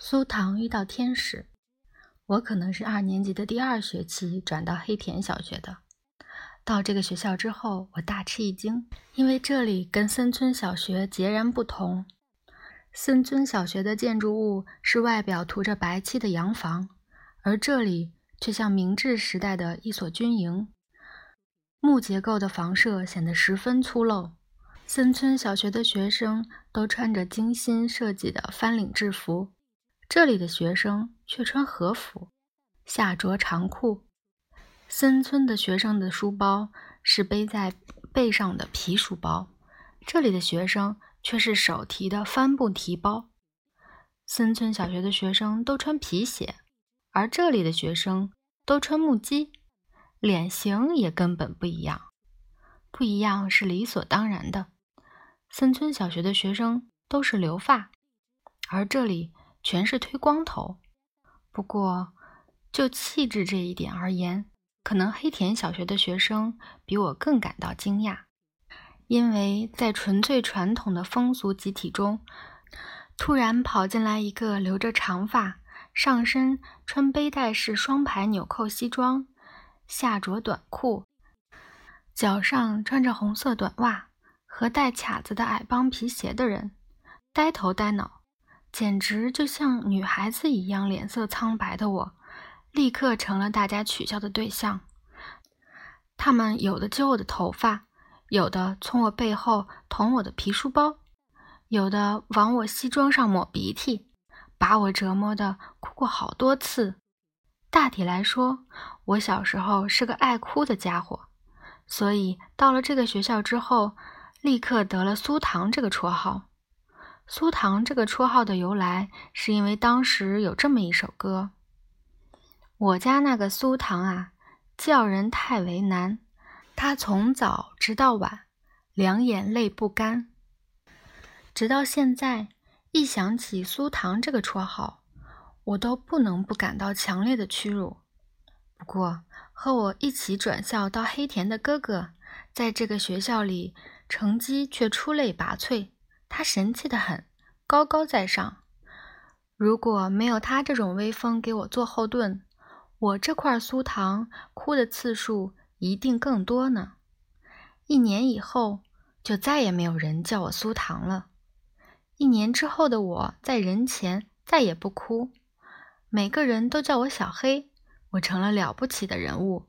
苏唐遇到天使，我可能是二年级的第二学期转到黑田小学的。到这个学校之后，我大吃一惊，因为这里跟森村小学截然不同。森村小学的建筑物是外表涂着白漆的洋房，而这里却像明治时代的一所军营，木结构的房舍显得十分粗陋。森村小学的学生都穿着精心设计的翻领制服。这里的学生却穿和服，下着长裤。森村的学生的书包是背在背上的皮书包，这里的学生却是手提的帆布提包。森村小学的学生都穿皮鞋，而这里的学生都穿木屐，脸型也根本不一样。不一样是理所当然的。森村小学的学生都是留发，而这里。全是推光头，不过就气质这一点而言，可能黑田小学的学生比我更感到惊讶，因为在纯粹传统的风俗集体中，突然跑进来一个留着长发、上身穿背带式双排纽扣西装、下着短裤、脚上穿着红色短袜和带卡子的矮帮皮鞋的人，呆头呆脑。简直就像女孩子一样，脸色苍白的我，立刻成了大家取笑的对象。他们有的揪我的头发，有的从我背后捅我的皮书包，有的往我西装上抹鼻涕，把我折磨的哭过好多次。大体来说，我小时候是个爱哭的家伙，所以到了这个学校之后，立刻得了“苏糖”这个绰号。苏糖这个绰号的由来，是因为当时有这么一首歌：“我家那个苏糖啊，叫人太为难。他从早直到晚，两眼泪不干。直到现在，一想起苏糖这个绰号，我都不能不感到强烈的屈辱。不过，和我一起转校到黑田的哥哥，在这个学校里成绩却出类拔萃。”他神气的很，高高在上。如果没有他这种威风给我做后盾，我这块酥糖哭的次数一定更多呢。一年以后，就再也没有人叫我酥糖了。一年之后的我，在人前再也不哭，每个人都叫我小黑，我成了了不起的人物。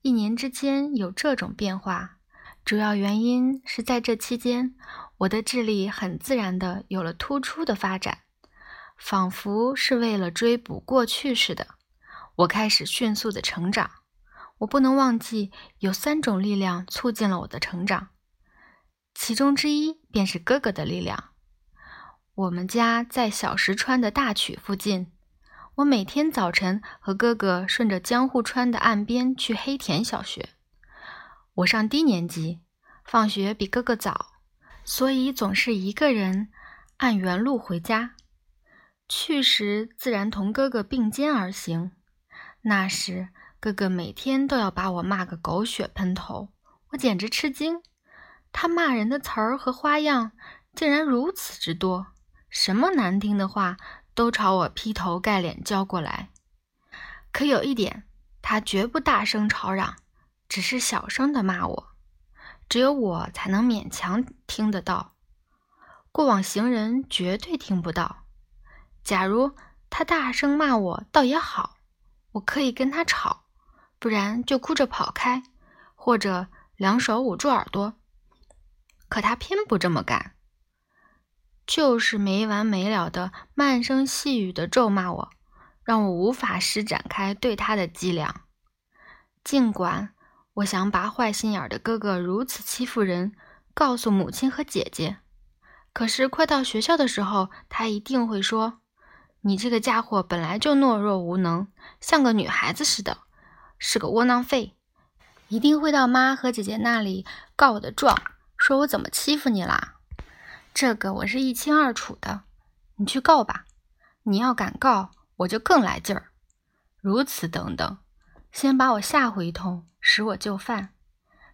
一年之间有这种变化。主要原因是在这期间，我的智力很自然地有了突出的发展，仿佛是为了追捕过去似的。我开始迅速的成长。我不能忘记，有三种力量促进了我的成长，其中之一便是哥哥的力量。我们家在小石川的大曲附近，我每天早晨和哥哥顺着江户川的岸边去黑田小学。我上低年级，放学比哥哥早，所以总是一个人按原路回家。去时自然同哥哥并肩而行。那时哥哥每天都要把我骂个狗血喷头，我简直吃惊。他骂人的词儿和花样竟然如此之多，什么难听的话都朝我劈头盖脸浇过来。可有一点，他绝不大声吵嚷。只是小声的骂我，只有我才能勉强听得到，过往行人绝对听不到。假如他大声骂我，倒也好，我可以跟他吵，不然就哭着跑开，或者两手捂住耳朵。可他偏不这么干，就是没完没了的慢声细语的咒骂我，让我无法施展开对他的伎俩，尽管。我想把坏心眼的哥哥如此欺负人告诉母亲和姐姐，可是快到学校的时候，他一定会说：“你这个家伙本来就懦弱无能，像个女孩子似的，是个窝囊废。”一定会到妈和姐姐那里告我的状，说我怎么欺负你啦。这个我是一清二楚的，你去告吧。你要敢告，我就更来劲儿。如此等等，先把我吓唬一通。使我就范。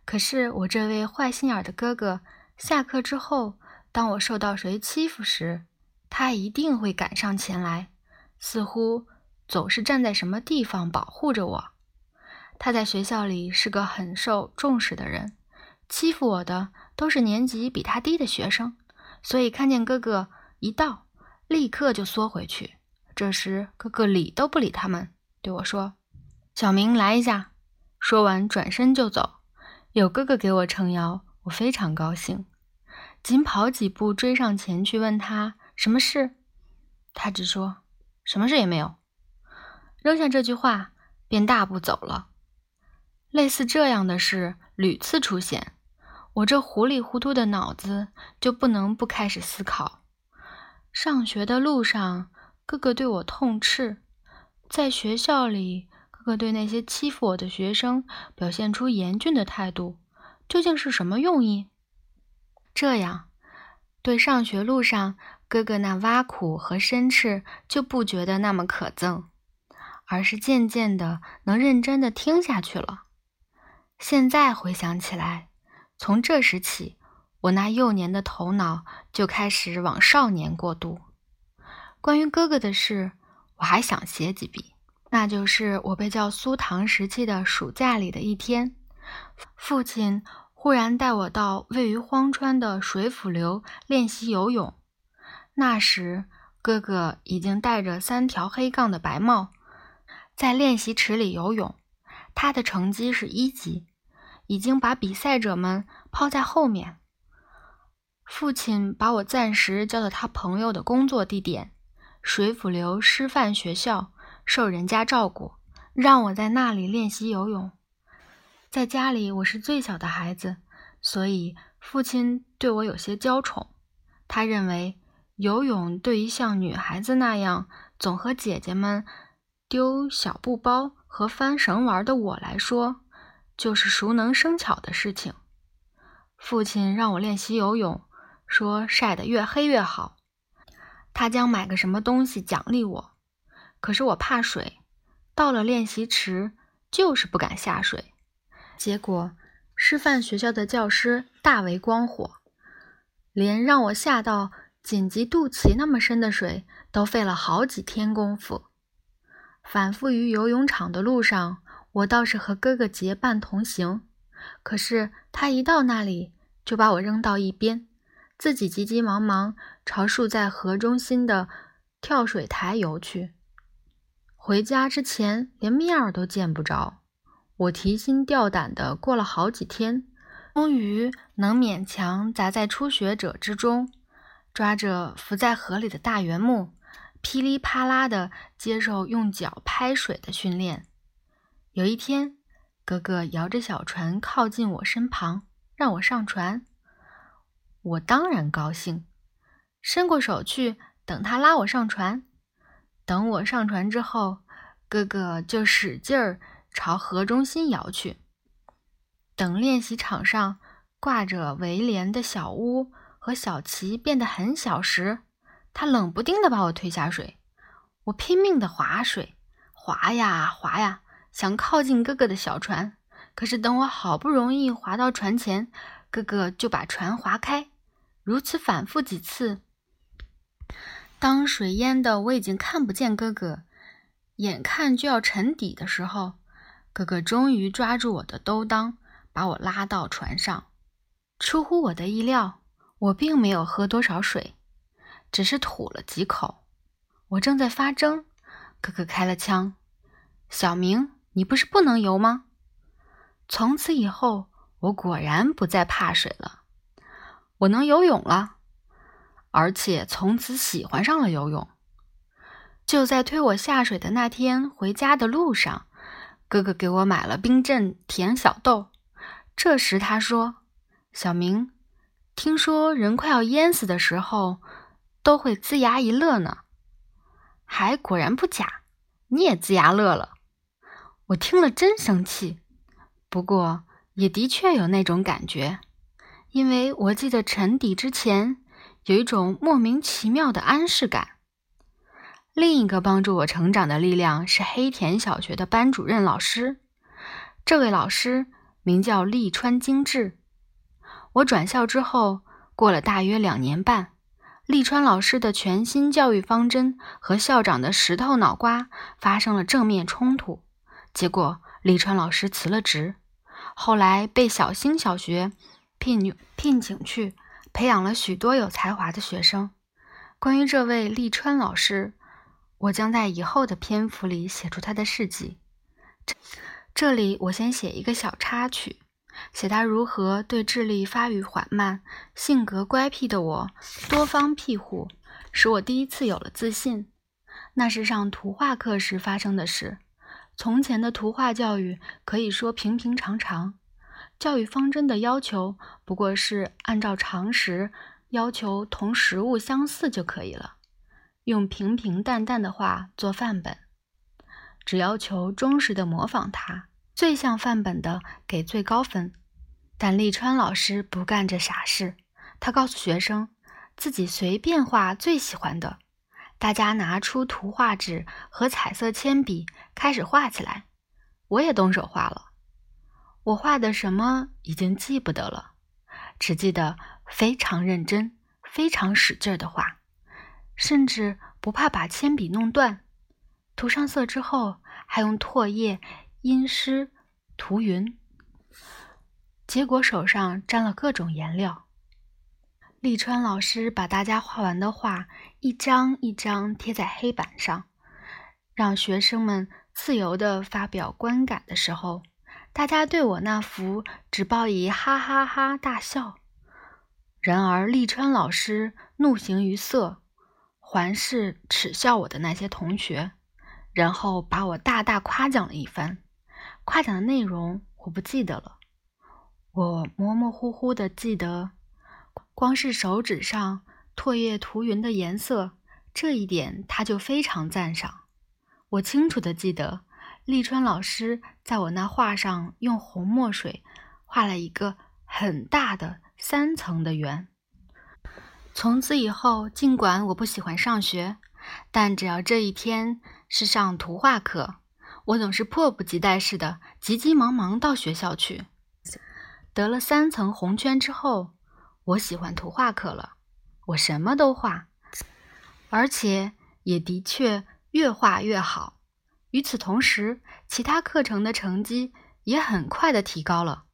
可是我这位坏心眼的哥哥，下课之后，当我受到谁欺负时，他一定会赶上前来，似乎总是站在什么地方保护着我。他在学校里是个很受重视的人，欺负我的都是年级比他低的学生，所以看见哥哥一到，立刻就缩回去。这时哥哥理都不理他们，对我说：“小明，来一下。”说完转身就走。有哥哥给我撑腰，我非常高兴，紧跑几步追上前去问他什么事。他只说什么事也没有，扔下这句话便大步走了。类似这样的事屡次出现，我这糊里糊涂的脑子就不能不开始思考。上学的路上，哥哥对我痛斥；在学校里，哥对那些欺负我的学生表现出严峻的态度，究竟是什么用意？这样，对上学路上哥哥那挖苦和申斥就不觉得那么可憎，而是渐渐的能认真的听下去了。现在回想起来，从这时起，我那幼年的头脑就开始往少年过渡。关于哥哥的事，我还想写几笔。那就是我被叫苏唐时期的暑假里的一天，父亲忽然带我到位于荒川的水府流练习游泳。那时，哥哥已经戴着三条黑杠的白帽，在练习池里游泳。他的成绩是一级，已经把比赛者们抛在后面。父亲把我暂时交到他朋友的工作地点——水府流师范学校，受人家照顾，让我在那里练习游泳。在家里，我是最小的孩子，所以父亲对我有些娇宠。他认为游泳对于像女孩子那样总和姐姐们丢小布包。和翻绳玩的我来说，就是熟能生巧的事情。父亲让我练习游泳，说晒得越黑越好。他将买个什么东西奖励我，可是我怕水，到了练习池就是不敢下水。结果师范学校的教师大为光火，连让我下到紧急肚脐那么深的水都费了好几天功夫。反复于游泳场的路上，我倒是和哥哥结伴同行。可是他一到那里，就把我扔到一边，自己急急忙忙朝竖在河中心的跳水台游去。回家之前连面儿都见不着。我提心吊胆的过了好几天，终于能勉强砸在初学者之中，抓着浮在河里的大圆木。噼里啪啦地接受用脚拍水的训练。有一天，哥哥摇着小船靠近我身旁，让我上船。我当然高兴，伸过手去等他拉我上船。等我上船之后，哥哥就使劲儿朝河中心摇去。等练习场上挂着围帘的小屋和小旗变得很小时，他冷不丁地把我推下水，我拼命地划水，划呀划呀，想靠近哥哥的小船。可是等我好不容易划到船前，哥哥就把船划开。如此反复几次，当水淹的我已经看不见哥哥，眼看就要沉底的时候，哥哥终于抓住我的兜裆，把我拉到船上。出乎我的意料，我并没有喝多少水。只是吐了几口，我正在发怔，哥哥开了枪。小明，你不是不能游吗？从此以后，我果然不再怕水了，我能游泳了，而且从此喜欢上了游泳。就在推我下水的那天，回家的路上，哥哥给我买了冰镇甜小豆。这时他说：“小明，听说人快要淹死的时候。”都会龇牙一乐呢，还果然不假，你也龇牙乐了。我听了真生气，不过也的确有那种感觉，因为我记得沉底之前有一种莫名其妙的安适感。另一个帮助我成长的力量是黑田小学的班主任老师，这位老师名叫利川精治。我转校之后，过了大约两年半。利川老师的全新教育方针和校长的石头脑瓜发生了正面冲突，结果利川老师辞了职，后来被小星小学聘聘请去培养了许多有才华的学生。关于这位利川老师，我将在以后的篇幅里写出他的事迹。这这里我先写一个小插曲。写他如何对智力发育缓慢、性格乖僻的我多方庇护，使我第一次有了自信。那是上图画课时发生的事。从前的图画教育可以说平平常常，教育方针的要求不过是按照常识要求同实物相似就可以了，用平平淡淡的话做范本，只要求忠实的模仿它。最像范本的给最高分，但立川老师不干这傻事。他告诉学生，自己随便画最喜欢的。大家拿出图画纸和彩色铅笔，开始画起来。我也动手画了。我画的什么已经记不得了，只记得非常认真、非常使劲的画，甚至不怕把铅笔弄断。涂上色之后，还用唾液。阴湿涂匀，结果手上沾了各种颜料。利川老师把大家画完的画一张一张贴在黑板上，让学生们自由地发表观感的时候，大家对我那幅只报以哈哈哈大笑。然而，立川老师怒形于色，环视耻笑我的那些同学，然后把我大大夸奖了一番。夸奖的内容我不记得了，我模模糊糊的记得，光是手指上唾液涂匀的颜色，这一点他就非常赞赏。我清楚的记得，立川老师在我那画上用红墨水画了一个很大的三层的圆。从此以后，尽管我不喜欢上学，但只要这一天是上图画课。我总是迫不及待似的，急急忙忙到学校去。得了三层红圈之后，我喜欢图画课了。我什么都画，而且也的确越画越好。与此同时，其他课程的成绩也很快的提高了。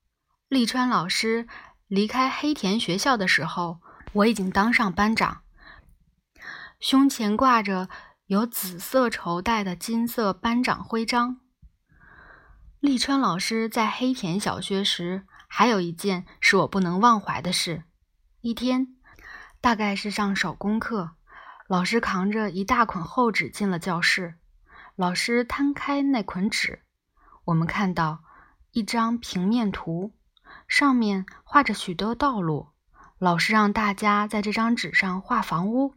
利川老师离开黑田学校的时候，我已经当上班长，胸前挂着。有紫色绸带的金色班长徽章。利川老师在黑田小学时，还有一件是我不能忘怀的事。一天，大概是上手工课，老师扛着一大捆厚纸进了教室。老师摊开那捆纸，我们看到一张平面图，上面画着许多道路。老师让大家在这张纸上画房屋。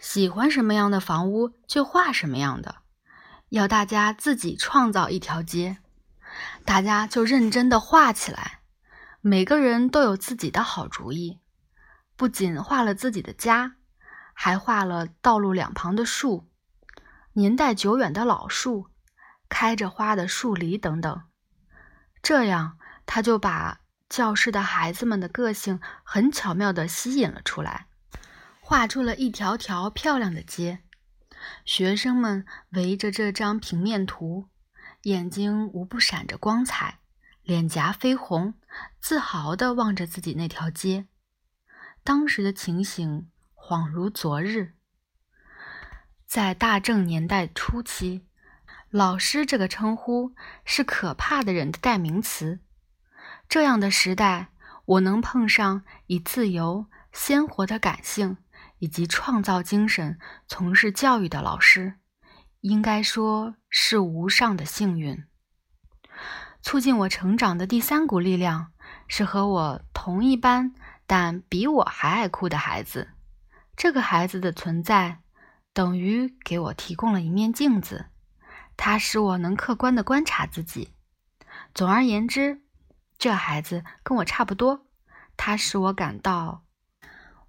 喜欢什么样的房屋就画什么样的，要大家自己创造一条街，大家就认真的画起来。每个人都有自己的好主意，不仅画了自己的家，还画了道路两旁的树，年代久远的老树，开着花的树篱等等。这样，他就把教室的孩子们的个性很巧妙地吸引了出来。画出了一条条漂亮的街，学生们围着这张平面图，眼睛无不闪着光彩，脸颊绯红，自豪地望着自己那条街。当时的情形恍如昨日。在大正年代初期，“老师”这个称呼是可怕的人的代名词。这样的时代，我能碰上以自由、鲜活的感性。以及创造精神从事教育的老师，应该说是无上的幸运。促进我成长的第三股力量是和我同一班但比我还爱哭的孩子。这个孩子的存在等于给我提供了一面镜子，它使我能客观地观察自己。总而言之，这孩子跟我差不多，他使我感到。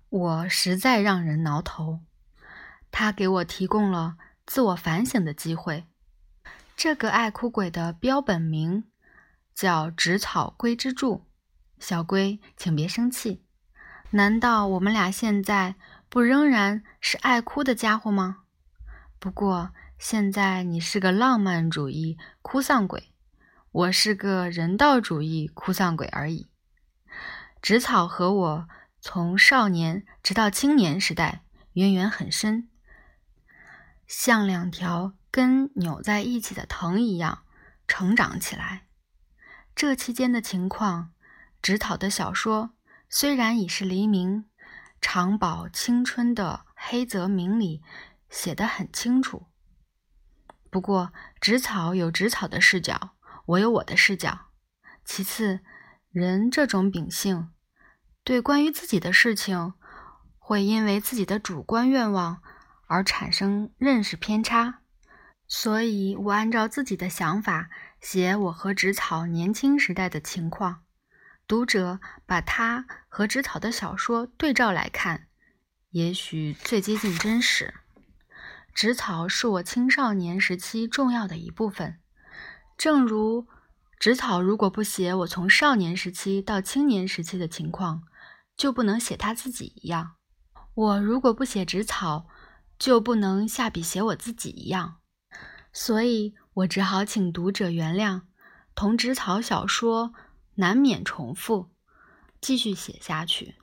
我实在让人挠头。他给我提供了自我反省的机会。这个爱哭鬼的标本名叫植草龟之助。小龟，请别生气。难道我们俩现在不仍然是爱哭的家伙吗？不过现在你是个浪漫主义哭丧鬼，我是个人道主义哭丧鬼而已。纸草和我从少年直到青年时代渊源很深，像两条根扭在一起的藤一样成长起来。这期间的情况，纸草的小说虽然已是黎明。长保青春的黑泽明里写得很清楚。不过，植草有植草的视角，我有我的视角。其次，人这种秉性，对关于自己的事情，会因为自己的主观愿望而产生认识偏差。所以我按照自己的想法写我和植草年轻时代的情况。读者把他和植草的小说对照来看，也许最接近真实。植草是我青少年时期重要的一部分，正如植草如果不写我从少年时期到青年时期的情况，就不能写他自己一样；我如果不写植草，就不能下笔写我自己一样。所以我只好请读者原谅，同植草小说。难免重复，继续写下去。